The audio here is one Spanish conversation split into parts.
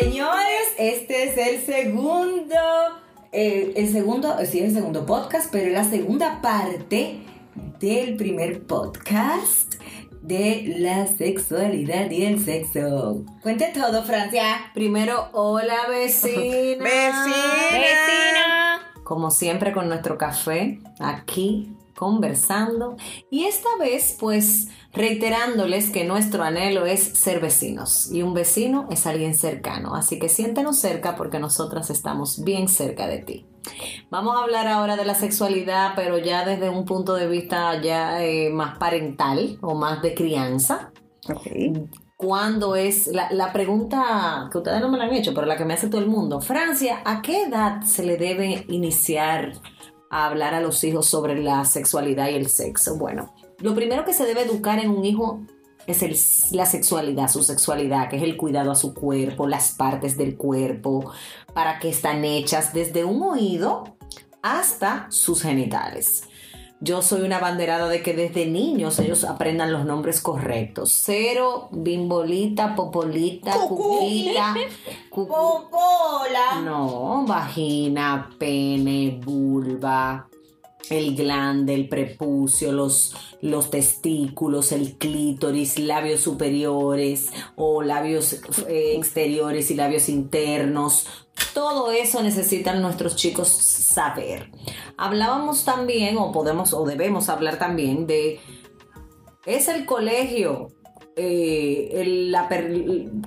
Señores, este es el segundo, eh, el segundo, sí, el segundo podcast, pero es la segunda parte del primer podcast de la sexualidad y el sexo. Cuente todo, Francia. Primero, hola vecina. Vecina. Como siempre con nuestro café aquí conversando y esta vez pues reiterándoles que nuestro anhelo es ser vecinos y un vecino es alguien cercano, así que siéntenos cerca porque nosotras estamos bien cerca de ti. Vamos a hablar ahora de la sexualidad, pero ya desde un punto de vista ya eh, más parental o más de crianza. ¿Cuándo es la, la pregunta que ustedes no me la han hecho, pero la que me hace todo el mundo? Francia, ¿a qué edad se le debe iniciar a hablar a los hijos sobre la sexualidad y el sexo? Bueno, lo primero que se debe educar en un hijo es la sexualidad, su sexualidad, que es el cuidado a su cuerpo, las partes del cuerpo, para qué están hechas desde un oído hasta sus genitales. Yo soy una banderada de que desde niños ellos aprendan los nombres correctos. Cero, bimbolita, popolita, cuquita, cucu- Popola. no, vagina, pene, vulva, el glande, el prepucio, los, los testículos, el clítoris, labios superiores o labios eh, exteriores y labios internos. Todo eso necesitan nuestros chicos saber. Hablábamos también, o podemos, o debemos hablar también de es el colegio eh, la,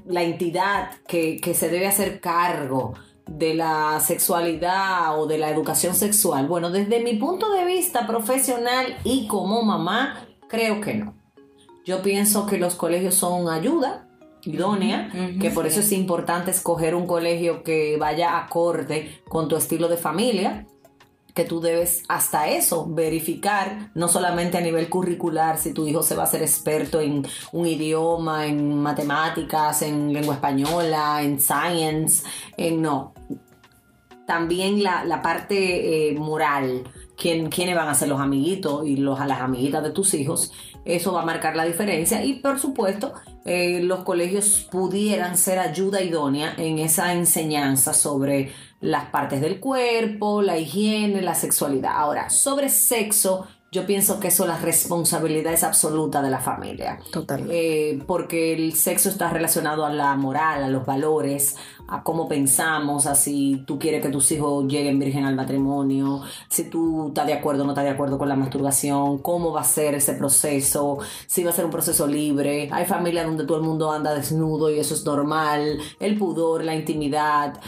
la entidad que, que se debe hacer cargo de la sexualidad o de la educación sexual. Bueno, desde mi punto de vista profesional y como mamá, creo que no. Yo pienso que los colegios son ayuda idónea, que por eso es importante escoger un colegio que vaya acorde con tu estilo de familia que tú debes hasta eso verificar, no solamente a nivel curricular, si tu hijo se va a ser experto en un idioma, en matemáticas, en lengua española, en science, en no. También la, la parte eh, moral, quién, quiénes van a ser los amiguitos y los, a las amiguitas de tus hijos, eso va a marcar la diferencia y por supuesto eh, los colegios pudieran ser ayuda idónea en esa enseñanza sobre las partes del cuerpo, la higiene, la sexualidad. Ahora, sobre sexo, yo pienso que eso la responsabilidad es absoluta de la familia. Totalmente. Eh, porque el sexo está relacionado a la moral, a los valores, a cómo pensamos, a si tú quieres que tus hijos lleguen virgen al matrimonio, si tú estás de acuerdo o no estás de acuerdo con la masturbación, cómo va a ser ese proceso, si va a ser un proceso libre. Hay familias donde todo el mundo anda desnudo y eso es normal, el pudor, la intimidad.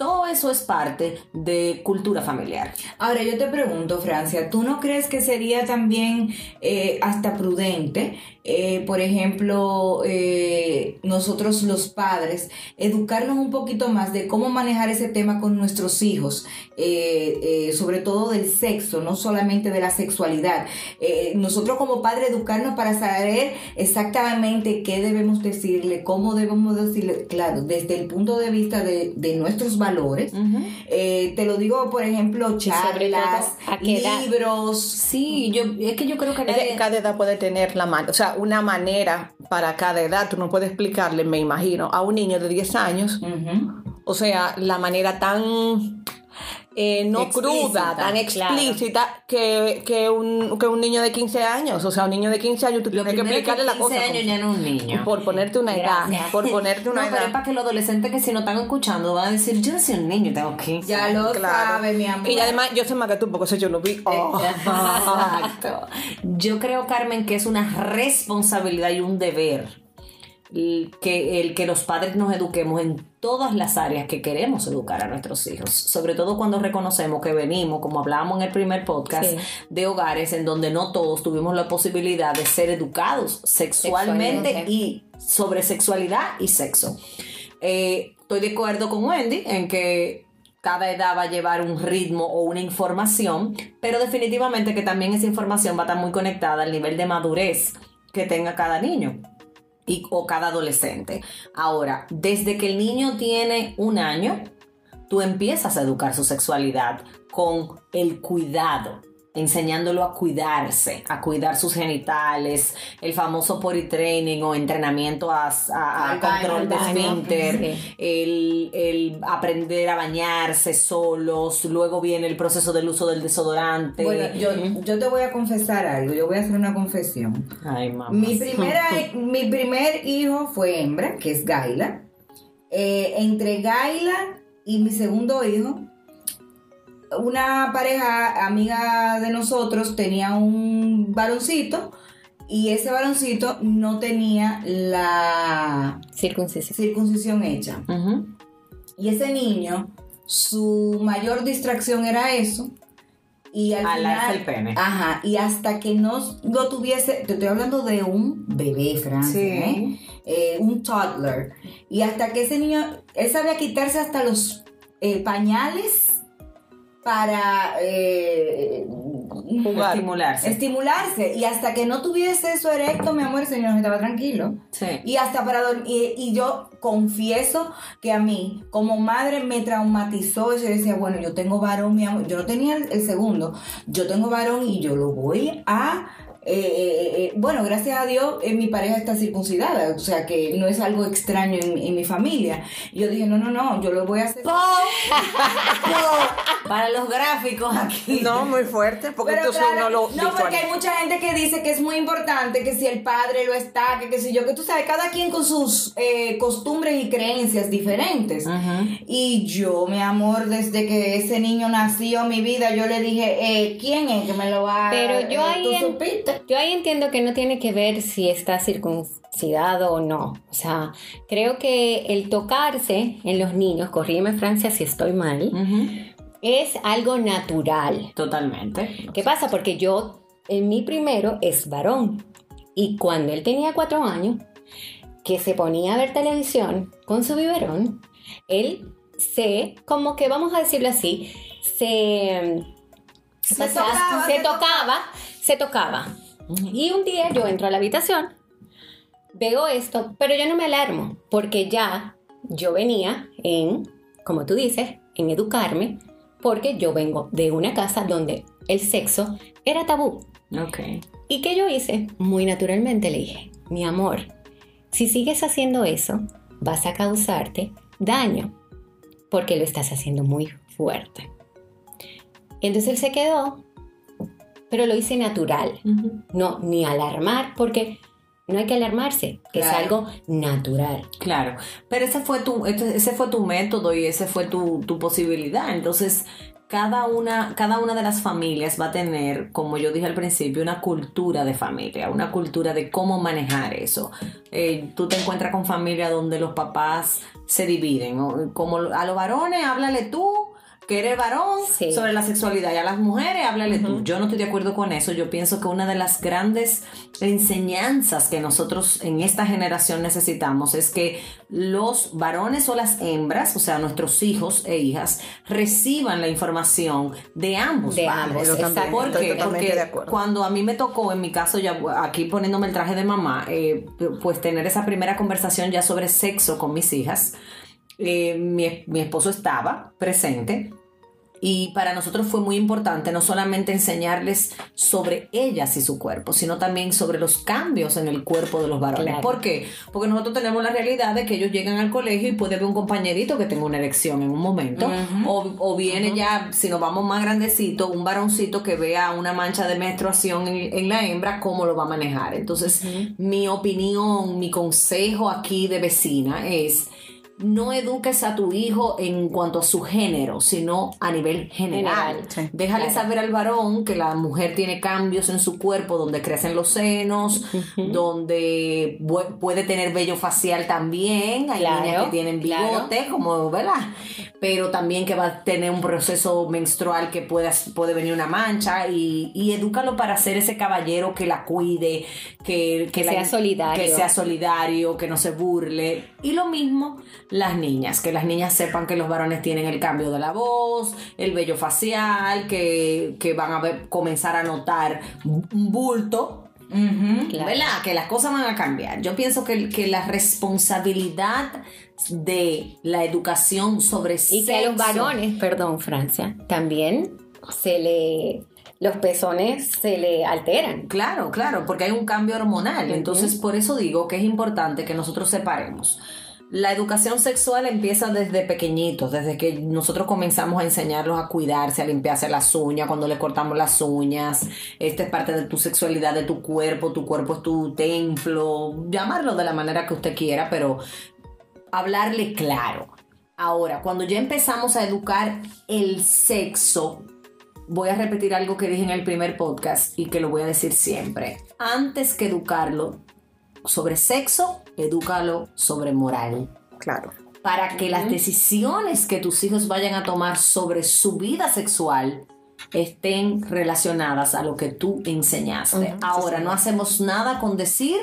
Todo eso es parte de cultura familiar. Ahora yo te pregunto, Francia, ¿tú no crees que sería también eh, hasta prudente, eh, por ejemplo, eh, nosotros los padres, educarnos un poquito más de cómo manejar ese tema con nuestros hijos, sobre todo del sexo, no solamente de la sexualidad? Nosotros como padres educarnos para saber exactamente qué debemos decirle, cómo debemos decirle, claro, desde el punto de vista de, de nuestros valores valores. Eh, te lo digo, por ejemplo, charlas, libros. Sí, yo, es que yo creo que nadie- cada edad puede tener la mano, o sea, una manera para cada edad. Tú no puedes explicarle, me imagino, a un niño de 10 años, o sea, la manera tan eh, no Explícita, cruda, tan claro. explícita que, que, un, que un niño de 15 años. O sea, un niño de 15 años tú tienes que explicarle la 15 cosa. años como- ya no un niño. Por ponerte una edad, por ponerte una no, pero es edad. para que los adolescentes que si no están escuchando van a decir, yo no soy un niño, tengo 15. Ya lo Claro. sabe, mi amor. Y además, yo sé más que tú porque eso yo lo vi. Oh. Exacto. Yo creo, Carmen, que es una responsabilidad y un deber que, el que los padres nos eduquemos en todas las áreas que queremos educar a nuestros hijos, sobre todo cuando reconocemos que venimos, como hablábamos en el primer podcast, Sí. de hogares en donde no todos tuvimos la posibilidad de ser educados sexualmente, Sexualmente. y sobre sexualidad y sexo. Eh, estoy de acuerdo con Wendy en que cada edad va a llevar un ritmo o una información, pero definitivamente que también esa información va a estar muy conectada al nivel de madurez que tenga cada niño y, o cada adolescente. Ahora, desde que el niño tiene un año, tú empiezas a educar su sexualidad con el cuidado, enseñándolo a cuidarse, a cuidar sus genitales, el famoso potty training o entrenamiento a, control de esfínter, Sí. el, el aprender a bañarse solos, luego viene el proceso del uso del desodorante. Bueno, yo, yo te voy a confesar algo, yo voy a hacer una confesión. Ay, mamá. Mi, primera, mi primer hijo fue hembra, que es Gaila. Eh, entre Gaila y mi segundo hijo, una pareja amiga de nosotros tenía un varoncito y ese varoncito no tenía la Circuncisión. circuncisión hecha. Y ese niño, su mayor distracción era eso. Y al final, el pene. Ajá, y hasta que no lo tuviese, te estoy hablando de un bebé, Francia, Sí. ¿eh? Eh, un toddler. Y hasta que ese niño, él sabía quitarse hasta los eh, pañales para eh, Jugar. Estimularse. estimularse. Y hasta que no tuviese eso erecto, mi amor, el señor estaba tranquilo. Sí. Y hasta para dormir. Y, y yo confieso que a mí, como madre, me traumatizó eso. Yo decía, bueno, yo tengo varón, mi amor. Yo no tenía el, el segundo. Yo tengo varón y yo lo voy a. eh, eh, eh, bueno, gracias a Dios, eh, mi pareja está circuncidada. O sea que no es algo extraño en, en mi familia. Y yo dije, no, no, no, yo lo voy a hacer. Para los gráficos aquí. No, muy fuerte, porque Pero entonces claro, uno lo no, porque hay mucha gente que dice que es muy importante que si el padre lo está, que qué sé yo, que tú sabes, cada quien con sus eh, costumbres y creencias diferentes. Y yo, mi amor, desde que ese niño nació, mi vida, yo le dije, eh, ¿quién es que me lo va a Pero yo eh, ahí. Yo ahí entiendo que no tiene que ver si está circuncidado o no. O sea, creo que el tocarse en los niños, corrígeme Francia si estoy mal, es algo natural. Totalmente. ¿Qué pasa? Porque yo, en mi primero es varón. Y cuando él tenía cuatro años, que se ponía a ver televisión con su biberón, él se, como que vamos a decirlo así, se, Se pasaba- tocaba, se se tocaba, se tocaba. Y un día yo entro a la habitación, veo esto, pero yo no me alarmo, porque ya yo venía en, como tú dices, en educarme, porque yo vengo de una casa donde el sexo era tabú. ¿Y qué yo hice? Muy naturalmente le dije, mi amor, si sigues haciendo eso, vas a causarte daño, porque lo estás haciendo muy fuerte. Entonces él se quedó, pero lo hice natural, no ni alarmar, porque no hay que alarmarse, que es algo natural. Claro, pero ese fue tu, ese fue tu método y ese fue tu, tu posibilidad. Entonces, cada una, cada una de las familias va a tener, como yo dije al principio, una cultura de familia, una cultura de cómo manejar eso. Eh, tú te encuentras con familias donde los papás se dividen, como a los varones, háblale tú. Que eres varón Sí. sobre la sexualidad y a las mujeres háblale tú. Yo no estoy de acuerdo con eso. Yo pienso que una de las grandes enseñanzas que nosotros en esta generación necesitamos es que los varones o las hembras, o sea, nuestros hijos e hijas, reciban la información de ambos De padres. ambos, Porque de cuando a mí me tocó, en mi caso, ya aquí poniéndome el traje de mamá, eh, pues tener esa primera conversación ya sobre sexo con mis hijas, eh, mi, mi esposo estaba presente y para nosotros fue muy importante no solamente enseñarles sobre ellas y su cuerpo, sino también sobre los cambios en el cuerpo de los varones. Claro. ¿Por qué? Porque nosotros tenemos la realidad de que ellos llegan al colegio y puede ver un compañerito que tenga una erección en un momento, o, o viene ya, si nos vamos más grandecito, un varoncito que vea una mancha de menstruación en, en la hembra, cómo lo va a manejar. Entonces, mi opinión, mi consejo aquí de vecina es no eduques a tu hijo en cuanto a su género, sino a nivel general. General, sí. Déjale Claro. saber al varón que la mujer tiene cambios en su cuerpo donde crecen los senos, donde puede tener vello facial también. Hay Claro, niñas que tienen claro. bigote, como, ¿verdad? Pero también que va a tener un proceso menstrual que pueda, puede venir una mancha y, y edúcalo para ser ese caballero que la cuide, que, que la- Sea solidario. que sea solidario, que no se burle. Y lo mismo las niñas, que las niñas sepan que los varones tienen el cambio de la voz, el vello facial, que, que van a ver- comenzar a notar un bulto. Claro. ¿Verdad? Que las cosas van a cambiar. Yo pienso que, que la responsabilidad de la educación sobre Y que a los sexo- varones, perdón, Francia, también se le. Los pezones se le alteran. Claro, claro, porque hay un cambio hormonal. Entonces, por eso digo que es importante que nosotros separemos. La educación sexual empieza desde pequeñitos, desde que nosotros comenzamos a enseñarlos a cuidarse, a limpiarse las uñas, cuando le cortamos las uñas. Esta es parte de tu sexualidad, de tu cuerpo, tu cuerpo es tu templo, llamarlo de la manera que usted quiera, pero hablarle claro. Ahora, cuando ya empezamos a educar el sexo, voy a repetir algo que dije en el primer podcast y que lo voy a decir siempre. Antes que educarlo sobre sexo, edúcalo sobre moral. Claro. Para que las decisiones que tus hijos vayan a tomar sobre su vida sexual estén relacionadas a lo que tú enseñaste. Ahora, no hacemos nada con decir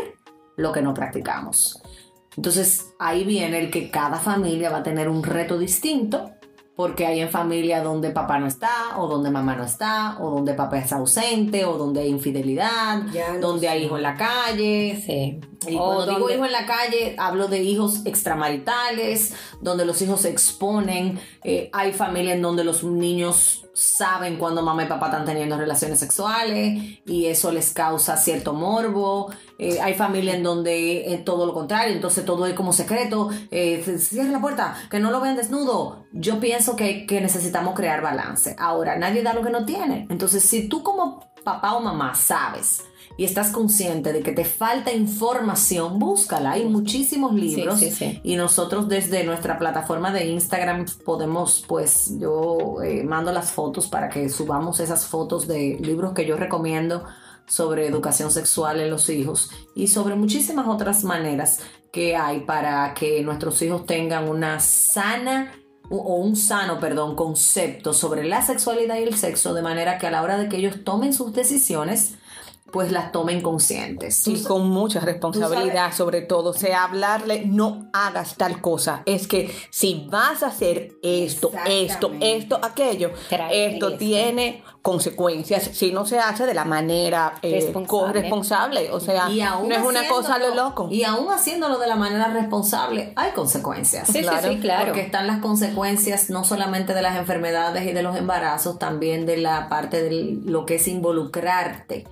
lo que no practicamos. Entonces, ahí viene el que cada familia va a tener un reto distinto, porque hay en familia donde papá no está, o donde mamá no está, o donde papá es ausente, o donde hay infidelidad, Ya donde hay hijos en la calle. Sí. Y O cuando digo hijos en la calle, hablo de hijos extramaritales, donde los hijos se exponen. Eh, hay familias en donde los niños saben cuando mamá y papá están teniendo relaciones sexuales y eso les causa cierto morbo. Eh, hay familias en donde es todo lo contrario, entonces todo es como secreto. Eh, cierra la puerta, que no lo vean desnudo. Yo pienso que, que necesitamos crear balance. Ahora, nadie da lo que no tiene. Entonces, si tú como papá o mamá sabes y estás consciente de que te falta información, búscala. Hay muchísimos libros sí, sí. y nosotros desde nuestra plataforma de Instagram podemos, pues yo eh, mando las fotos para que subamos esas fotos de libros que yo recomiendo sobre educación sexual en los hijos y sobre muchísimas otras maneras que hay para que nuestros hijos tengan una sana o- o un sano, perdón, concepto sobre la sexualidad y el sexo de manera que a la hora de que ellos tomen sus decisiones, pues las tomen conscientes. Y con mucha responsabilidad, sobre todo. O sea, hablarle, no hagas tal cosa. Es que si vas a hacer esto, esto, esto, aquello, Trae esto tiene consecuencias si no se hace de la manera eh, Responsable. corresponsable. O sea, Y aún no es una cosa a lo loco. Y aún haciéndolo de la manera responsable, hay consecuencias. Sí, Claro, sí, sí, claro. Porque están las consecuencias no solamente de las enfermedades y de los embarazos, también de la parte de lo que es involucrarte,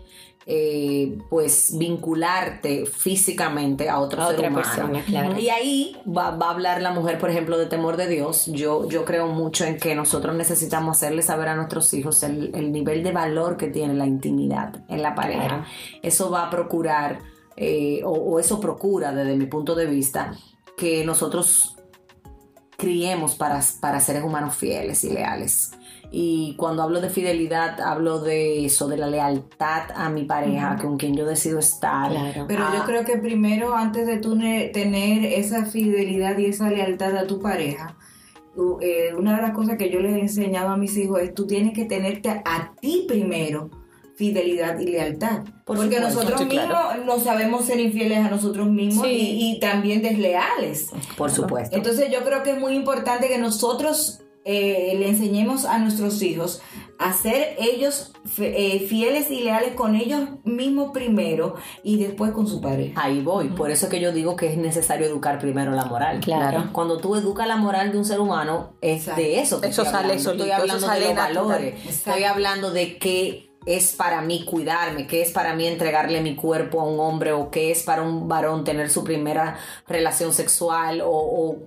eh, pues vincularte físicamente a otro A ser otra humano. persona, claro. Y ahí va, va a hablar la mujer, por ejemplo, de temor de Dios. Yo, yo creo mucho en que nosotros necesitamos hacerle saber a nuestros hijos el, el nivel de valor que tiene la intimidad en la pareja. Claro. Eso va a procurar, eh, o, o eso procura desde mi punto de vista, que nosotros criemos para, para seres humanos fieles y leales. Y cuando hablo de fidelidad, hablo de eso, de la lealtad a mi pareja, con quien yo decido estar. Claro. Pero Ah, yo creo que primero, antes de tú ne- tener esa fidelidad y esa lealtad a tu pareja, tú, eh, una de las cosas que yo les he enseñado a mis hijos es tú tienes que tenerte a ti primero fidelidad y lealtad. Por Porque supuesto, nosotros sí, mismos claro. no sabemos ser infieles a nosotros mismos Sí. y, y también desleales. Por supuesto. Entonces yo creo que es muy importante que nosotros eh, le enseñemos a nuestros hijos a ser ellos eh, fieles y leales con ellos mismos primero y después con su pareja. Ahí voy, por eso es que yo digo que es necesario educar primero la moral. Claro. Cuando tú educas la moral de un ser humano, es Exacto. de eso. que Eso estoy sale solito, Estoy eso hablando sale de los valores. Exacto. Estoy hablando de qué es para mí cuidarme, qué es para mí entregarle mi cuerpo a un hombre o qué es para un varón tener su primera relación sexual o, o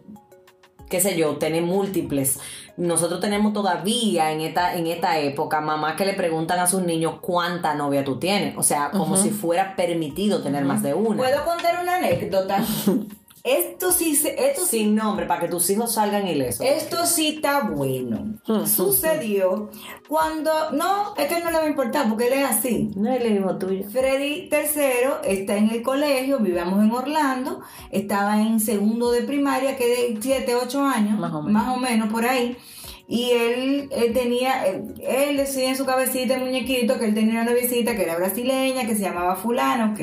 qué sé yo, tener múltiples. Nosotros tenemos todavía en esta, en esta época mamás que le preguntan a sus niños cuánta novia tú tienes. O sea, como si fuera permitido tener más de una. ¿Puedo contar una anécdota? esto sí, esto sí Sin nombre, para que tus hijos salgan ilesos. Esto sí está bueno. Sucedió cuando. No, es que no le va a importar porque él es así. No es el hijo tuyo. Freddy III está en el colegio, vivíamos en Orlando, estaba en segundo de primaria, que de 7, 8 años, Más o menos. más o menos por ahí. Y él, él tenía, él, él decía en su cabecita el muñequito que él tenía una noviecita que era brasileña, que se llamaba fulano, ok.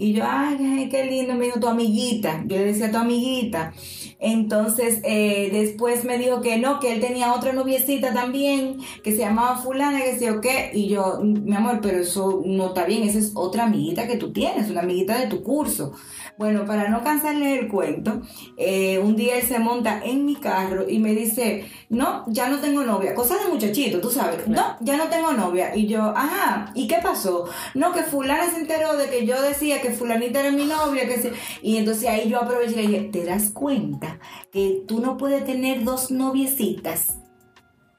Y yo, ay, qué lindo, me dijo tu amiguita. Yo le decía tu amiguita. Entonces, eh, después me dijo que no, que él tenía otra noviecita también, que se llamaba fulana, que sé o qué. Y yo, mi amor, pero eso no está bien, esa es otra amiguita que tú tienes, una amiguita de tu curso. Bueno, para no cansarle el cuento, eh, un día él se monta en mi carro y me dice, no, ya no tengo novia. Cosa de muchachito, tú sabes. No, ya no tengo novia. Y yo, ajá, ¿y qué pasó? No, que fulana se enteró de que yo decía que fulanita era mi novia. que se- Y entonces ahí yo aproveché y le dije, ¿te das cuenta que tú no puedes tener dos noviecitas?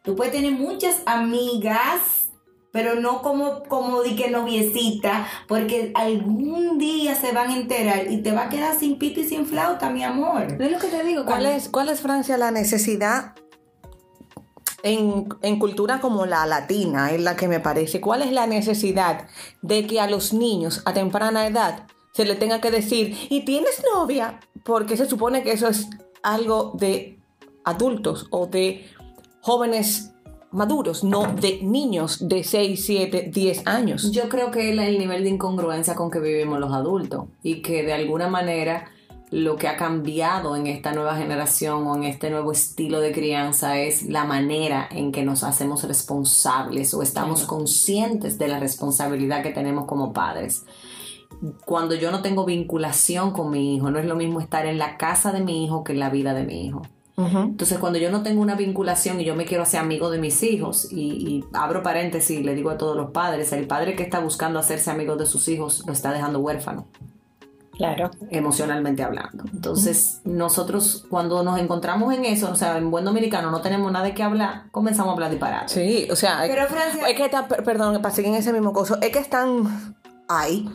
Tú puedes tener muchas amigas, pero no como, como di que noviecita, porque algún día se van a enterar y te va a quedar sin pito y sin flauta, mi amor. Es lo que te digo. ¿Cuál cuando- es, ¿Cuál es, Francia, la necesidad en, en cultura como la latina, es la que me parece? ¿Cuál es la necesidad de que a los niños a temprana edad se le tenga que decir, ¿y tienes novia? Porque se supone que eso es algo de adultos o de jóvenes maduros, no de niños de 6, 7, 10 años. Yo creo que es el nivel de incongruencia con que vivimos los adultos y que de alguna manera lo que ha cambiado en esta nueva generación o en este nuevo estilo de crianza es la manera en que nos hacemos responsables o estamos conscientes de la responsabilidad que tenemos como padres. Cuando yo no tengo vinculación con mi hijo, no es lo mismo estar en la casa de mi hijo que en la vida de mi hijo. Entonces, cuando yo no tengo una vinculación y yo me quiero hacer amigo de mis hijos, y, y abro paréntesis y le digo a todos los padres, el padre que está buscando hacerse amigo de sus hijos lo está dejando huérfano, Claro. emocionalmente hablando. Entonces, nosotros cuando nos encontramos en eso, o sea, en buen dominicano no tenemos nada de qué hablar, comenzamos a hablar disparates. Sí, o sea, Pero, Francia- es que está, per- perdón, para seguir en ese mismo coso, es que están ahí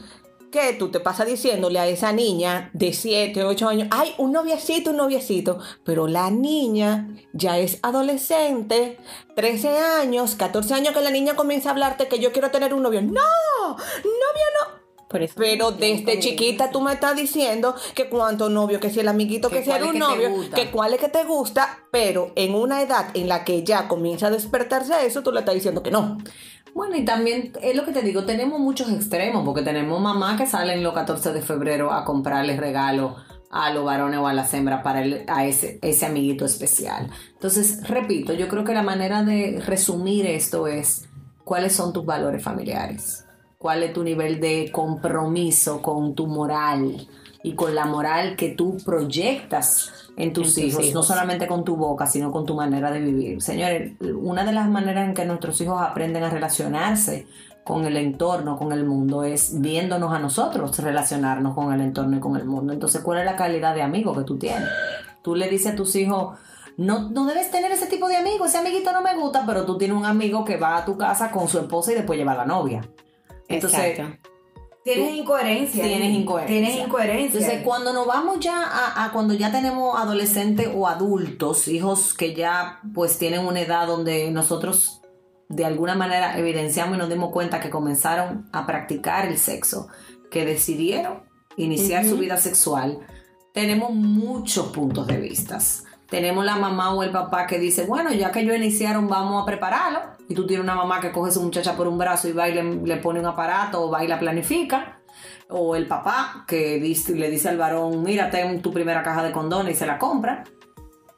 que tú te pasas diciéndole a esa niña de 7, 8 años, ay, un noviecito, un noviecito, pero la niña ya es adolescente, 13 años, 14 años que la niña comienza a hablarte que yo quiero tener un novio. No, novio no. Pero desde chiquita tú me estás diciendo que cuánto novio, que si el amiguito, Que que si era un novio, que cuál es que te gusta, pero en una edad en la que ya comienza a despertarse eso, tú le estás diciendo que no. Bueno, y también es lo que te digo, tenemos muchos extremos, porque tenemos mamás que salen los 14 de febrero a comprarles regalos a los varones o a las hembras para el- a ese, ese amiguito especial. Entonces, repito, yo creo que la manera de resumir esto es cuáles son tus valores familiares, cuál es tu nivel de compromiso con tu moral y con la moral que tú proyectas en tus, tus hijos, no hijos. solamente con tu boca, sino con tu manera de vivir. Señores, una de las maneras en que nuestros hijos aprenden a relacionarse con el entorno, con el mundo, es viéndonos a nosotros relacionarnos con el entorno y con el mundo. Entonces, ¿cuál es la calidad de amigo que tú tienes? Tú le dices a tus hijos, no, no debes tener ese tipo de amigo, ese amiguito no me gusta, pero tú tienes un amigo que va a tu casa con su esposa y después lleva a la novia. Entonces, Exacto. Tienes incoherencia. Tienes incoherencia. Tienes incoherencia. Entonces, cuando nos vamos ya a, a cuando ya tenemos adolescentes o adultos, hijos que ya pues tienen una edad donde nosotros de alguna manera evidenciamos y nos dimos cuenta que comenzaron a practicar el sexo, que decidieron iniciar su vida sexual, tenemos muchos puntos de vista. Tenemos la mamá o el papá que dice, bueno, ya que ellos iniciaron, vamos a prepararlo. Y tú tienes una mamá que coge a su muchacha por un brazo y va y le, le pone un aparato o va y la planifica. O el papá que dice- le dice al varón, mira, ten tu primera caja de condones y se la compra.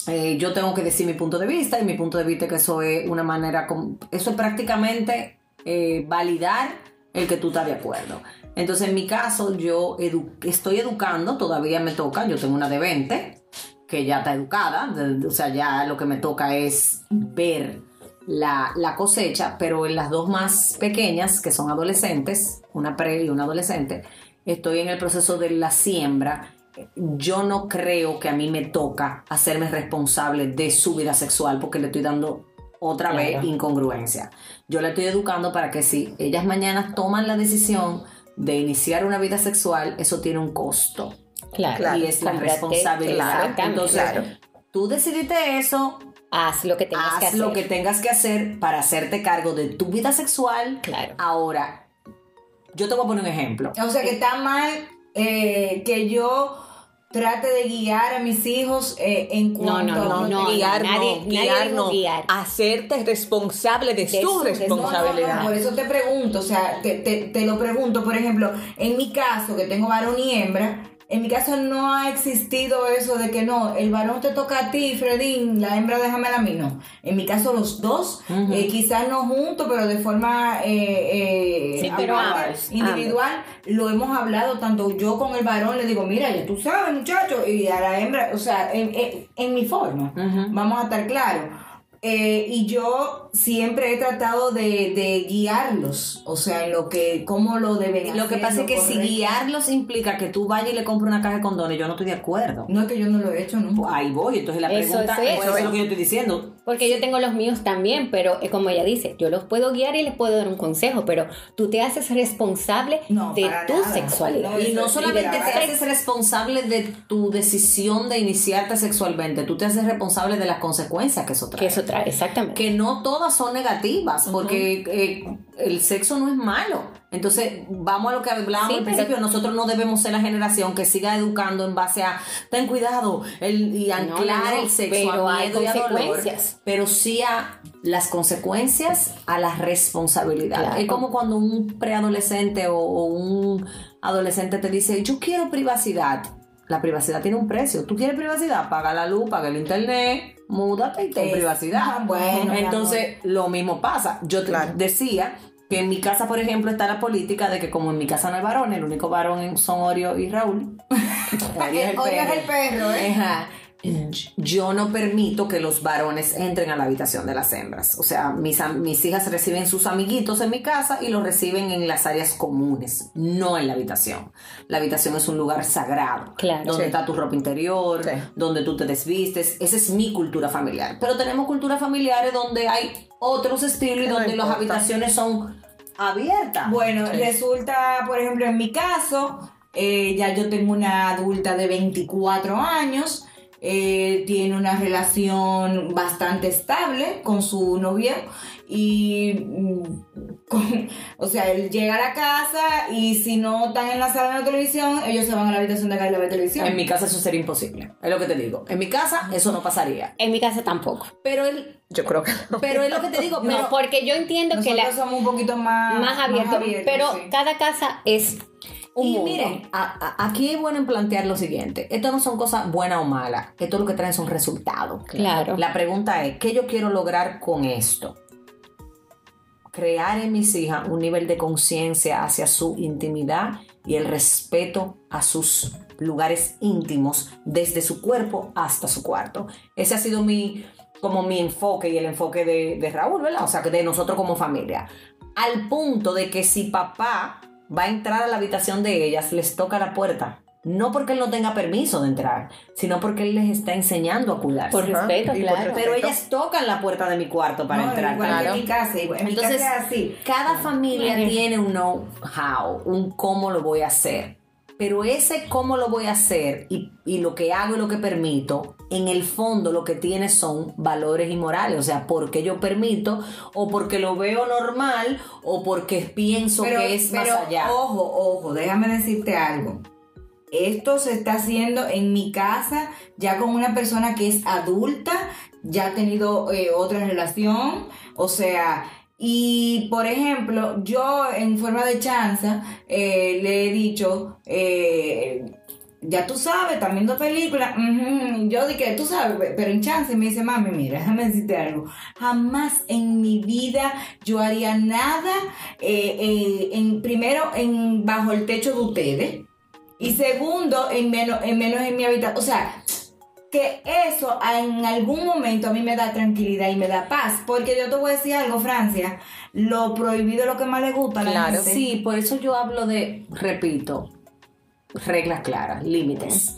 eh, yo tengo que decir mi punto de vista y mi punto de vista que eso es una manera, eso es prácticamente eh, validar el que tú estás de acuerdo. Entonces en mi caso yo edu- estoy educando, todavía me toca, yo tengo una de 20 que ya está educada, o sea, ya lo que me toca es ver la, la cosecha, pero en las dos más pequeñas, que son adolescentes, una pre y una adolescente, estoy en el proceso de la siembra. Yo no creo que a mí me toca hacerme responsable de su vida sexual porque le estoy dando otra vez incongruencia. Yo la estoy educando para que si ellas mañana toman la decisión de iniciar una vida sexual, eso tiene un costo Claro. Y es la responsabilidad. Entonces, Claro. tú decidiste eso, Haz lo que tengas haz que hacer. lo que tengas que hacer para hacerte cargo de tu vida sexual. Claro. Ahora, yo te voy a poner un ejemplo. O sea que está mal eh, que yo trate de guiar a mis hijos eh, en cuanto no, No, no, guiar, nadie- no, nadie guiar, dijo no. guiar. Hacerte responsable de, De su responsabilidad. por eso te pregunto, o sea, te, te- te lo pregunto, por ejemplo, en mi caso, que tengo varón y hembra, en mi caso no ha existido eso de que no, el varón te toca a ti, Fredín, la hembra déjamela a mí, no. En mi caso los dos, eh, quizás no juntos, pero de forma eh, eh, Sí, pero individual, lo hemos hablado, tanto yo con el varón le digo, mira, ya tú sabes, muchacho, y a la hembra, o sea, en, en- en mi forma, vamos a estar claros. Eh, y yo siempre he tratado de, de guiarlos, o sea, en lo que, cómo lo deben Lo que hacer, pasa es que si guiarlos implica que tú vayas y le compres una caja de condones, yo no estoy de acuerdo. No es que yo no lo he hecho Pues nunca. ahí voy, entonces la Eso pregunta es eso eso. es lo que yo estoy diciendo. Porque yo tengo los míos también, pero eh, como ella dice, yo los puedo guiar y les puedo dar un consejo, pero tú te haces responsable No, de tu nada. sexualidad. No, Y no solamente te haces responsable de tu decisión de iniciarte sexualmente, tú te haces responsable de las consecuencias que eso trae. Que eso trae, exactamente. que no todas son negativas, porque eh, el sexo no es malo. Entonces, vamos a lo que hablábamos Sí, al principio, nosotros no debemos ser la generación que siga educando en base a, ten cuidado, el, y anclar no, no, el sexo pero a hay miedo y a dolor, consecuencias. pero sí a las consecuencias, a la responsabilidad. Claro. Es como cuando un preadolescente o, o un adolescente te dice, yo quiero privacidad. La privacidad tiene un precio. ¿Tú quieres privacidad? Paga la luz, paga el internet, múdate y ten Es- privacidad. Ah, bueno, Entonces, lo mismo pasa. Yo te Claro. decía que en mi casa, por ejemplo, está la política de que como en mi casa no hay varón, el único varón son Orio y Raúl. Orio es el Orio es perro. el perro, ¿eh? Ajá. Yo no permito que los varones entren a la habitación de las hembras. O sea, mis, mis hijas reciben sus amiguitos en mi casa y los reciben en las áreas comunes, no en la habitación. La habitación es un lugar sagrado, Claro. donde Sí. está tu ropa interior, Sí. donde tú te desvistes. Esa es mi cultura familiar. Pero tenemos culturas familiares donde hay otros estilos y donde las habitaciones son abiertas. Bueno, Sí. resulta, por ejemplo, en mi caso, eh, ya yo tengo una adulta de 24 años, eh, tiene una relación bastante estable con su novio y, mm, con- o sea, él llega a la casa y si no están en la sala de la televisión, ellos se van a la habitación de acá de la televisión. En mi casa eso sería imposible. Es lo que te digo. En mi casa eso no pasaría. En mi casa tampoco. Pero él, Yo creo que no. pero es lo que te digo. No, pero- porque yo entiendo que Nosotros la somos un poquito más, más abierto, pero sí. cada casa es un y mundo. miren, a- a- aquí es bueno en plantear lo siguiente. Esto no son cosas buenas o malas. Esto lo que traen son resultados. Claro. La pregunta es, ¿qué yo quiero lograr con esto? Crear en mis hijas un nivel de conciencia hacia su intimidad y el respeto a sus lugares íntimos desde su cuerpo hasta su cuarto. Ese ha sido mi como mi enfoque y el enfoque de, de Raúl, ¿verdad? O sea, de nosotros como familia. Al punto de que si papá va a entrar a la habitación de ellas, les toca la puerta. No porque él no tenga permiso de entrar, sino porque él les está enseñando a cuidarse. Por respeto, por claro. Pero ellas tocan la puerta de mi cuarto para No, entrar. igual claro. en mi casa, igual- en Entonces, mi casa es así. Cada familia tiene un know-how, un cómo lo voy a hacer. Pero ese cómo lo voy a hacer y, y lo que hago y lo que permito, en el fondo lo que tiene son valores y morales. O sea, porque yo permito, o porque lo veo normal, o porque pienso que es más pero, allá. Ojo, ojo, déjame decirte algo. Esto se está haciendo en mi casa ya con una persona que es adulta, ya ha tenido eh, otra relación, o sea, y por ejemplo, yo en forma de chanza eh, le he dicho, eh, ya tú sabes, están viendo películas. ujú, Yo dije, tú sabes, pero en chance me dice, mami, mira, déjame decirte algo. Jamás en mi vida yo haría nada, eh, en, primero, en bajo el techo de ustedes. Y segundo, en menos, en menos en mi habitación. O sea, que eso en algún momento a mí me da tranquilidad y me da paz. Porque yo te voy a decir algo, Francia, lo prohibido es lo que más le gusta a la Claro, gente. sí, por eso yo hablo de, repito, reglas claras, límites.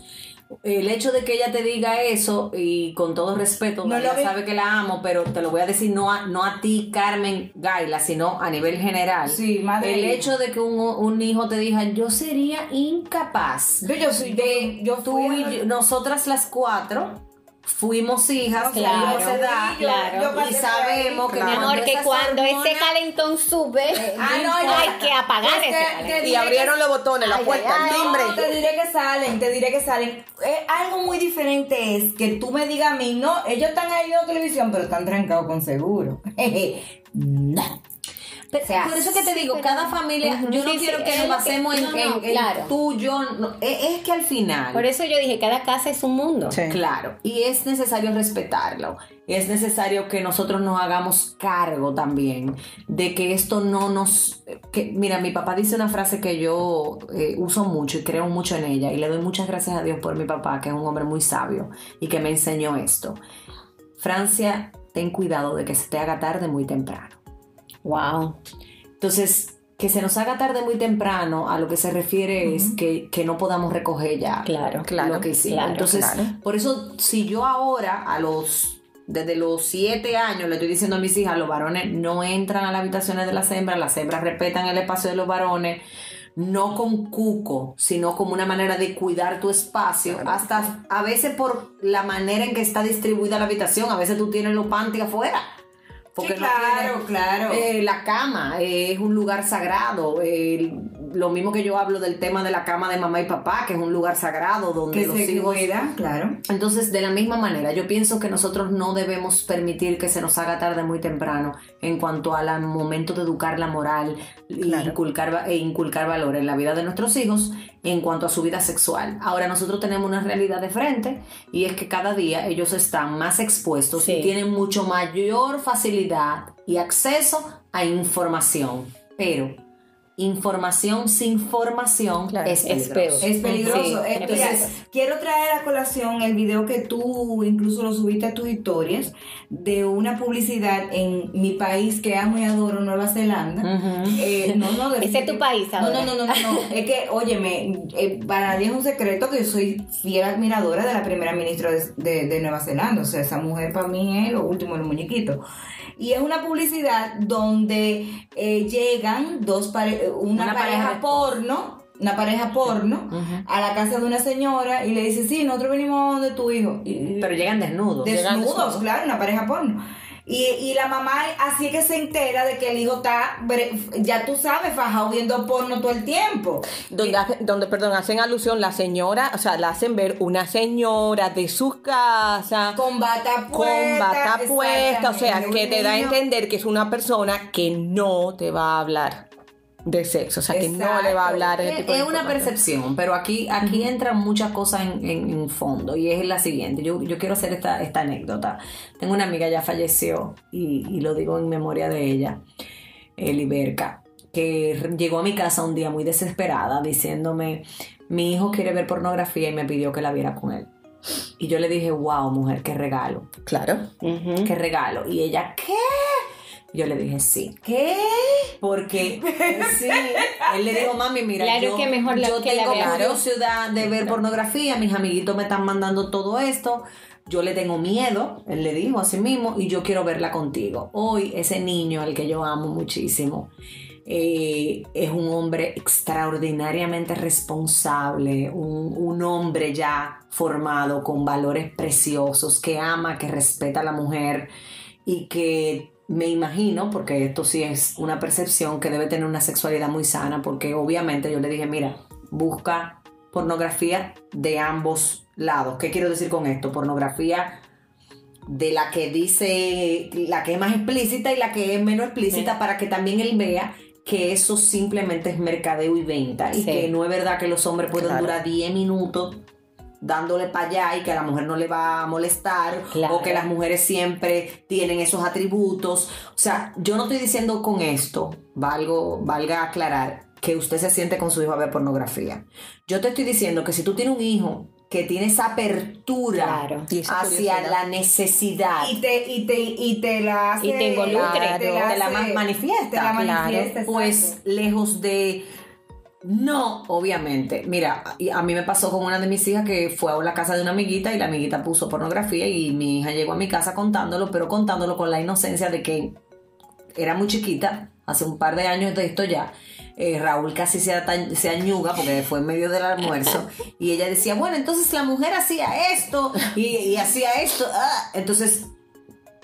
El hecho de que ella te diga eso, y con todo respeto, No ella sabe que la amo, pero te lo voy a decir no a, no a ti, Carmen Gaila, sino a nivel general. Sí, madre El hecho de que un, un hijo te diga, yo sería incapaz Yo, yo soy de, yo tú y nosotras las cuatro fuimos hijas, Claro, tuvimos edad, yo- claro. yo y sabemos que ahí. Mi amor, que cuando ese calentón sube, Ah, no, no. hay que apagar Pues ese calentón. Y abrieron que- los botones, la Ay, puerta, ay, el timbre. No, te diré que salen, te diré que salen. Eh, algo muy diferente es que tú me digas a mí, no, ellos están ahí viendo televisión, pero están trancados con seguro. no. Pero, O sea, por eso que te digo, cada familia, yo no sí, quiero sí, que nos que- basemos en, no, no, en- en claro. tú, yo, no, es, es que al final, Por eso yo dije, cada casa es un mundo. Sí. claro, y es necesario respetarlo, es necesario que nosotros nos hagamos cargo también de que esto no nos, que mira, mi papá dice una frase que yo eh, uso mucho y creo mucho en ella y le doy muchas gracias a Dios por mi papá, que es un hombre muy sabio y que me enseñó esto. Francia, ten cuidado de que se te haga tarde muy temprano. Wow. Entonces, que se nos haga tarde muy temprano, a lo que se refiere es que, que no podamos recoger ya Claro, claro, lo que hicimos. claro, Entonces, claro. por eso, si yo ahora, a los, desde los siete años, le estoy diciendo a mis hijas, los varones no entran a las habitaciones de las hembras, las hembras respetan el espacio de los varones, no con cuco, sino como una manera de cuidar tu espacio, hasta a veces por la manera en que está distribuida la habitación, a veces tú tienes los panties afuera. Sí, no claro, claro. eh, la cama eh, es un lugar sagrado. eh, lo mismo que yo hablo del tema de la cama de mamá y papá, que es un lugar sagrado donde que los se hijos. cuida, claro. Entonces, de la misma manera, yo pienso que nosotros no debemos permitir que se nos haga tarde muy temprano en cuanto al momento de educar la moral Claro. inculcar, e inculcar valores en la vida de nuestros hijos en cuanto a su vida sexual. Ahora nosotros tenemos una realidad de frente y es que cada día ellos están más expuestos Sí. y tienen mucho mayor facilidad y acceso a información. Pero información sin formación Claro, es es peligroso. peor. Es peligroso. Sí, es mira, peligroso. quiero traer a colación el video que tú incluso lo subiste a tus historias de una publicidad en mi país que amo y adoro, Nueva Zelanda. Ujú. Eh, no, no, Ese es tu país No, ahora. no, no, no, no, no. Es que, óyeme, eh, para nadie es un secreto que yo soy fiel admiradora de la primera ministra de, de- de Nueva Zelanda. O sea, esa mujer para mí es lo último del muñequito. Y es una publicidad donde eh, llegan dos pare- una, Una pareja, pareja de- porno, una pareja porno, a la casa de una señora y le dice, sí, nosotros venimos donde tu hijo. Pero llegan desnudos. Llegan desnudos, desnudos. claro, una pareja porno. Y, y la mamá así es que se entera de que el hijo está, ya tú sabes, fajado viendo porno todo el tiempo. Donde, hace- donde, perdón, hacen alusión la señora, o sea, la hacen ver una señora de su casa Con bata puesta. con bata puesta, o sea, que te da a entender que es una persona que no te va a hablar de sexo, o sea, que no le va a hablar Es, tipo de es una percepción, pero aquí, aquí entran muchas cosas en, en- en fondo y es la siguiente. Yo, yo quiero hacer esta, esta anécdota. Tengo una amiga, ya falleció y, y lo digo en memoria de ella, Eliberca, que llegó a mi casa un día muy desesperada diciéndome, mi hijo quiere ver pornografía y me pidió que la viera con él. Y yo le dije, wow, mujer, qué regalo, Claro. Qué regalo. Y ella, ¿qué? Yo le dije, sí. ¿Qué? Porque sí, él le dijo, mami, mira, Claro yo, que mejor la- yo que la tengo vea". curiosidad de ver pornografía, mis amiguitos me están mandando todo esto, yo le tengo miedo, él le dijo a sí mismo, y yo quiero verla contigo. Hoy ese niño al que yo amo muchísimo, eh, es un hombre extraordinariamente responsable, un, un hombre ya formado con valores preciosos, que ama, que respeta a la mujer y que me imagino, porque esto sí es una percepción, que debe tener una sexualidad muy sana, porque obviamente yo le dije, mira, busca pornografía de ambos lados. ¿Qué quiero decir con esto? Pornografía de la que dice, la que es más explícita y la que es menos explícita, para que también él vea que eso simplemente es mercadeo y venta y Sí. que no es verdad que los hombres pueden Claro. durar 10 minutos dándole para allá y que a la mujer no le va a molestar Claro. o que las mujeres siempre tienen esos atributos. O sea, yo no estoy diciendo con esto, valgo, valga aclarar, que usted se siente con su hijo a ver pornografía. Yo te estoy diciendo que si tú tienes un hijo que tiene esa apertura Claro. Y esa hacia curiosidad. la necesidad Y te, y te, y te la hace. Y te involucre. Claro, te la hace- ma- manifiesta, Te la claro, manifiesta, pues lejos de no, obviamente. Mira, a mí me pasó con una de mis hijas que fue a la casa de una amiguita y la amiguita puso pornografía y mi hija llegó a mi casa contándolo, pero contándolo con la inocencia de que era muy chiquita, hace un par de años de esto ya. eh, Raúl casi se, se añuga porque fue en medio del almuerzo y ella decía, bueno, entonces la mujer hacía esto y, y hacía esto. ah". Entonces,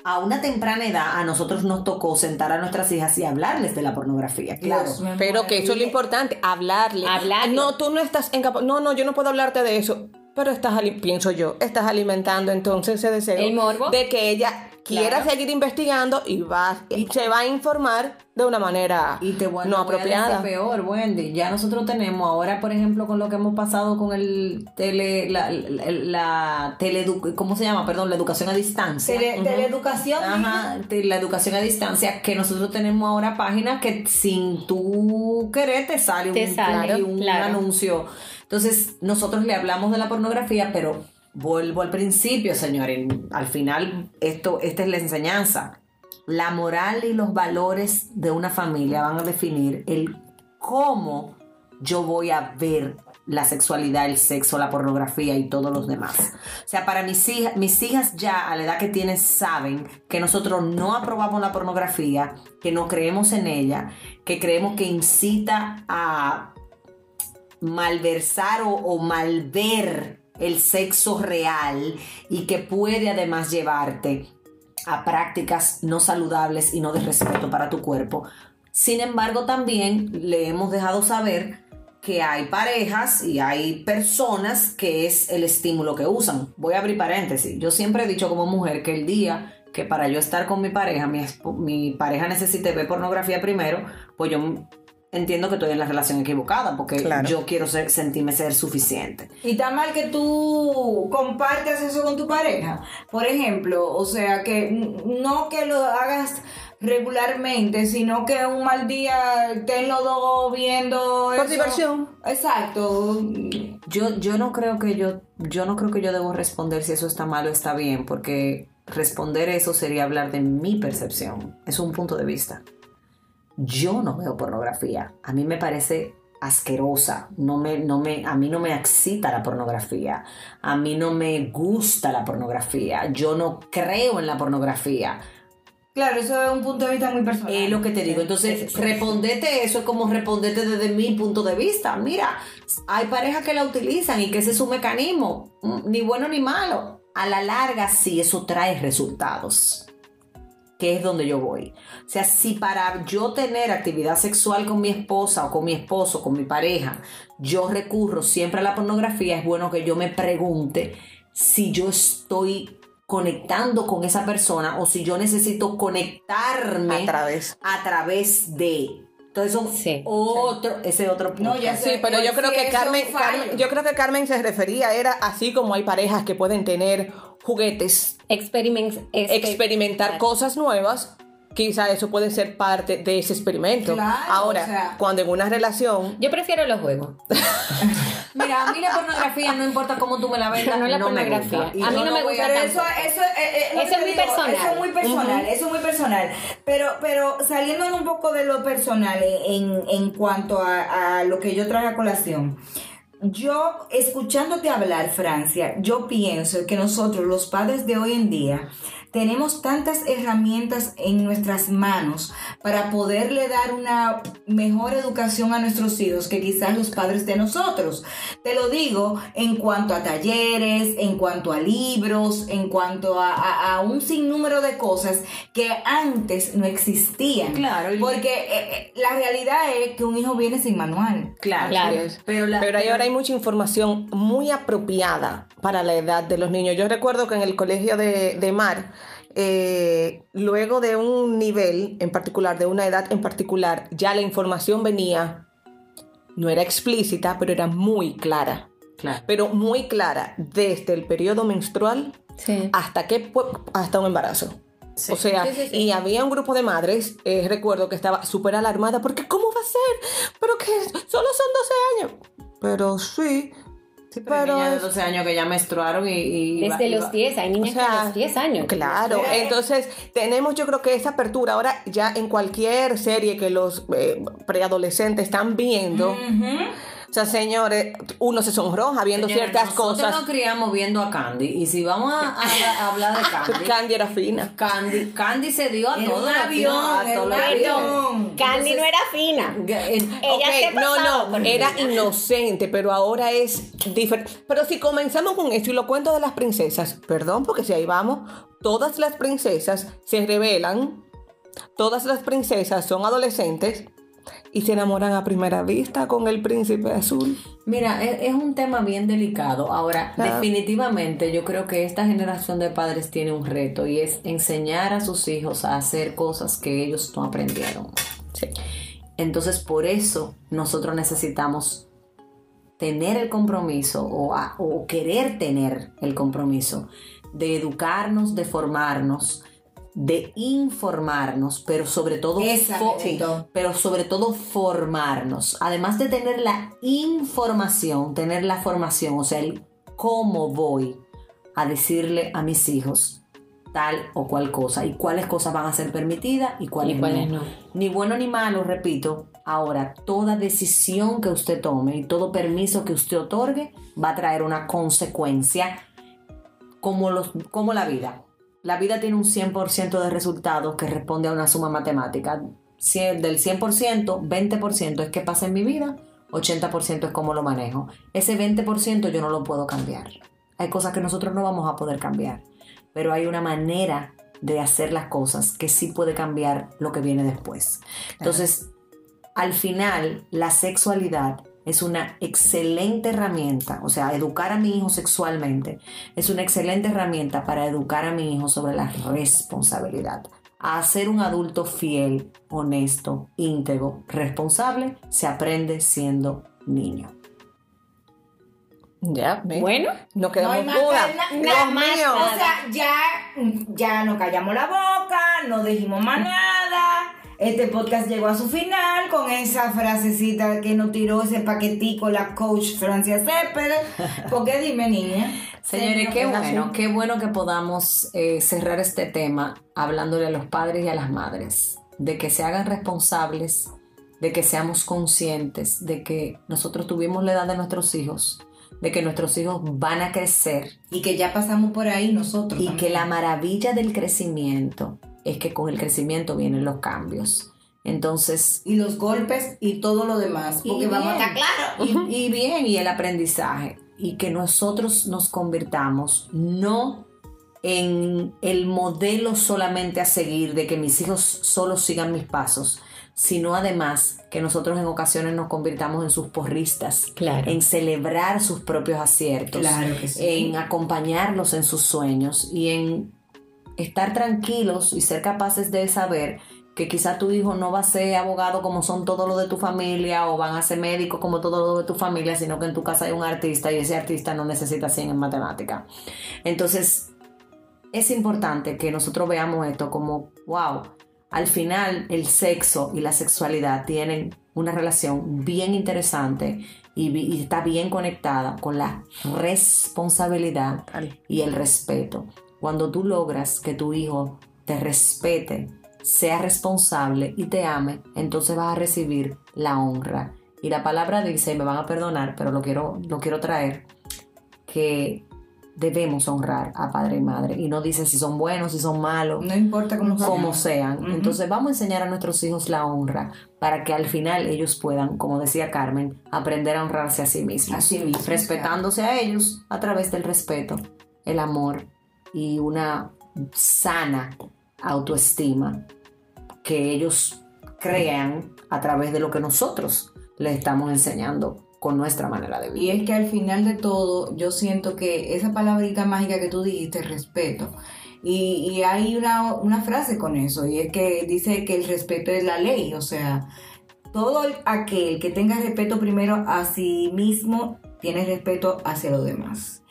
a una temprana edad a nosotros nos tocó sentar a nuestras hijas y hablarles de la pornografía, claro. Pero que eso es lo importante, hablarle. Hablarle. No, tú no estás en capa- No, no, yo no puedo hablarte de eso. Pero estás, pienso yo, estás alimentando entonces ese deseo El morbo. de que ella quiera Claro. seguir investigando y va y se va a informar de una manera Y te voy, no voy a apropiada. peor, Wendy. Ya nosotros tenemos ahora, por ejemplo, con lo que hemos pasado con el tele, la, la, la teleedu- ¿cómo se llama? Perdón, la educación a distancia. Tele- Teleeducación. Ajá, la educación a distancia, que nosotros tenemos ahora páginas que sin tú querer te sale Te un, sale, un claro. anuncio. Entonces, nosotros le hablamos de la pornografía, pero vuelvo al principio, señores. Al final, esto, esta es la enseñanza. La moral y los valores de una familia van a definir el cómo yo voy a ver la sexualidad, el sexo, la pornografía y todos los demás. O sea, para mis hijas, mis hijas ya a la edad que tienen saben que nosotros no aprobamos la pornografía, que no creemos en ella, que creemos que incita a malversar o, malver el sexo real y que puede además llevarte a prácticas no saludables y no de respeto para tu cuerpo. Sin embargo, también le hemos dejado saber que hay parejas y hay personas que es el estímulo que usan. Voy a abrir paréntesis. Yo siempre he dicho como mujer que el día que para yo estar con mi pareja, mi, mi pareja necesite ver pornografía primero, pues yo entiendo que estoy en la relación equivocada porque Claro. yo quiero ser- sentirme ser suficiente. Y está mal que tú compartas eso con tu pareja. Por ejemplo, o sea, que no que lo hagas regularmente, sino que un mal día estén los dos viendo Por eso. diversión. Exacto. Yo, yo no creo que yo, yo no creo que yo debo responder si eso está mal o está bien, porque responder eso sería hablar de mi percepción. Es un punto de vista. Yo no veo pornografía. A mí me parece asquerosa. No me, no me, a mí no me excita la pornografía. A mí no me gusta la pornografía. Yo no creo en la pornografía. Claro, eso es un punto de vista muy personal. Es lo que te digo. Entonces, Sí, sí, sí. respondete eso es como responderte desde mi punto de vista. Mira, hay parejas que la utilizan y que ese es su mecanismo, mm, ni bueno ni malo. A la larga, sí, eso trae resultados, que es donde yo voy. O sea, si para yo tener actividad sexual con mi esposa o con mi esposo, con mi pareja, yo recurro siempre a la pornografía, es bueno que yo me pregunte si yo estoy conectando con esa persona o si yo necesito conectarme A través. a través de. Entonces son Sí, otro, ese otro punto. No, ya sé. Sí, pero yo creo que. Carmen- yo creo que Carmen se refería era así como hay parejas que pueden tener juguetes, Experiment- experimentar cosas nuevas, quizá eso puede ser parte de ese experimento. Claro, Ahora, o sea- cuando en una relación Yo prefiero los juegos. Mira, a mí la pornografía no importa cómo tú me la vendas, No la me pornografía. A mí yo no me gusta Pero eso, eso, eh, eh, Eso es muy digo, personal. Eso es muy personal, eso es muy personal. Pero, pero saliendo un poco de lo personal en, en cuanto a, a lo que yo traje a colación. Yo, escuchándote hablar, Francia, yo pienso que nosotros, los padres de hoy en día, tenemos tantas herramientas en nuestras manos para poderle dar una mejor educación a nuestros hijos que quizás los padres de nosotros. Te lo digo en cuanto a talleres, en cuanto a libros, en cuanto a, a- a un sinnúmero de cosas que antes no existían. Claro, Porque eh, eh, la realidad es que un hijo viene sin manual. Claro, Claro. Pero, la, Pero ahí ahora hay mucha información muy apropiada para la edad de los niños. Yo recuerdo que en el colegio de, de Mar, eh, luego de un nivel en particular, de una edad en particular, ya la información venía, no era explícita, pero era muy clara. Claro. Pero muy clara, desde el periodo menstrual Sí. hasta que hasta un embarazo. Sí. O sea, Sí, sí, sí. y había un grupo de madres, eh, recuerdo que estaba súper alarmada, porque ¿cómo va a ser? Pero que solo son 12 años. Pero sí. Sí, pero, hay pero niñas de es- 12 años que ya menstruaron y... Desde los va- 10, hay niñas O sea, que a los 10 años. Claro, entonces tenemos yo creo que esa apertura ahora ya en cualquier serie que los eh, preadolescentes están viendo. O sea, señores, uno se sonroja viendo Señores, ciertas nosotros cosas. nos criamos viendo a Candy y si vamos a, a- a hablar de Candy, Candy era fina. Candy, Candy se dio a todo un que- avión, a todo. Candy no era fina. En- Ella Ok, se no, pasaba no, era inocente, pero ahora es diferente. Pero si comenzamos con esto y lo cuento de las princesas, perdón, porque si ahí vamos, todas las princesas se revelan, todas las princesas son adolescentes y se enamoran a primera vista con el príncipe azul. Mira, es, es un tema bien delicado. Ahora, Claro. definitivamente yo creo que esta generación de padres tiene un reto y es enseñar a sus hijos a hacer cosas que ellos no aprendieron. Sí. Entonces, por eso nosotros necesitamos tener el compromiso o, a- o querer tener el compromiso de educarnos, de formarnos, de informarnos, pero sobre todo pero sobre todo formarnos. Además de tener la información, tener la formación, o sea, el cómo voy a decirle a mis hijos tal o cual cosa y cuáles cosas van a ser permitidas y cuáles, Y cuáles no. Ni bueno ni malo, repito. Ahora, toda decisión que usted tome y todo permiso que usted otorgue va a traer una consecuencia como, los, como la vida. La vida tiene un 100% de resultados que responde a una suma matemática. Del 100%, 20% es que pasa en mi vida, 80% es cómo lo manejo. Ese 20% yo no lo puedo cambiar. Hay cosas que nosotros no vamos a poder cambiar, pero hay una manera de hacer las cosas que sí puede cambiar lo que viene después. Entonces, al final, la sexualidad es una excelente herramienta, o sea, educar a mi hijo sexualmente es una excelente herramienta para educar a mi hijo sobre la responsabilidad. A ser un adulto fiel, honesto, íntegro, responsable, se aprende siendo niño. Ya. Bueno, Nos quedamos No hay más dudas. que na- Dios nada más. mío. O sea, ya, ya nos callamos la boca, no dijimos más nada. Este podcast llegó a su final con esa frasecita que nos tiró ese paquetico la coach Francia Céspedes. Porque dime, niña. Señores, qué no, bueno, qué bueno que podamos eh, cerrar este tema hablándole a los padres y a las madres, de que se hagan responsables, de que seamos conscientes, de que nosotros tuvimos la edad de nuestros hijos, de que nuestros hijos van a crecer Y que ya pasamos por ahí nosotros. y también. que la maravilla del crecimiento es que con el crecimiento vienen los cambios. Entonces, Y los golpes y todo lo demás. Porque vamos a estar claros. y, y bien, y el aprendizaje. Y que nosotros nos convirtamos no en el modelo solamente a seguir de que mis hijos solo sigan mis pasos, sino además que nosotros en ocasiones nos convirtamos en sus porristas, Claro. en celebrar sus propios aciertos, Claro que sí. en acompañarlos en sus sueños y en estar tranquilos y ser capaces de saber que quizá tu hijo no va a ser abogado como son todos los de tu familia o van a ser médicos como todos los de tu familia, sino que en tu casa hay un artista y ese artista no necesita 100 en matemática. Entonces, es importante que nosotros veamos esto como, wow, al final el sexo y la sexualidad tienen una relación bien interesante y, está bien conectada con la responsabilidad y el respeto. Cuando tú logras que tu hijo te respete, sea responsable y te ame, entonces vas a recibir la honra. Y la palabra dice, y me van a perdonar, pero lo quiero, lo quiero traer, que debemos honrar a padre y madre. Y no dice si son buenos, si son malos, No importa cómo sean. Entonces vamos a enseñar a nuestros hijos la honra para que al final ellos puedan, como decía Carmen, aprender a honrarse a sí mismos. Así mismo, respetándose a ellos a través del respeto, el amor y una sana autoestima que ellos crean a través de lo que nosotros les estamos enseñando con nuestra manera de Y vivir. es que al final de todo, yo siento que esa palabrita mágica que tú dijiste, respeto, Y, y hay una, una frase con eso, y es que dice que el respeto es la ley, o sea, todo el- aquel que tenga respeto primero a sí mismo tiene respeto hacia los demás.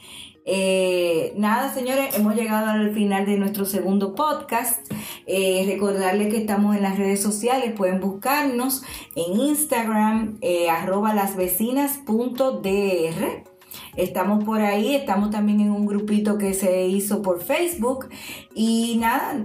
Eh, nada, señores, hemos llegado al final de nuestro segundo podcast. Eh, recordarles que estamos en las redes sociales, pueden buscarnos en Instagram, eh, arroba lasvecinas.dr. Estamos por ahí, estamos también en un grupito que se hizo por Facebook. Y nada,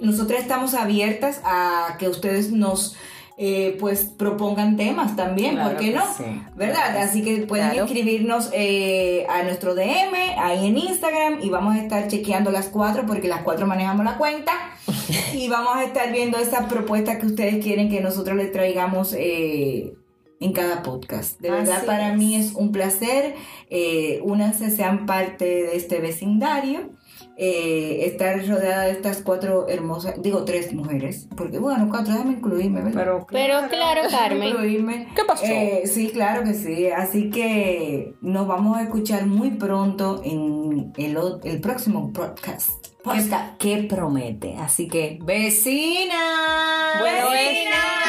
nosotras estamos abiertas a que ustedes nos eh, pues propongan temas también, ¿por Claro qué que no? sí. ¿Verdad? Así que pueden Claro. escribirnos eh, a nuestro DM ahí en Instagram y vamos a estar chequeando las cuatro porque las cuatro manejamos la cuenta y vamos a estar viendo esas propuestas que ustedes quieren que nosotros les traigamos eh, en cada podcast. De verdad Así para es. mí es un placer. Eh, únanse, sean parte de este vecindario. Eh, estar rodeada de estas cuatro hermosas, digo tres mujeres, porque bueno, cuatro, déjame incluirme, ¿verdad? Pero, Pero claro, Carmen. incluirme. ¿Qué pasó? Eh, sí, claro que sí. Así que nos vamos a escuchar muy pronto en el, el próximo podcast. ¿qué, qué promete? Así que, vecina. Bueno, vecina.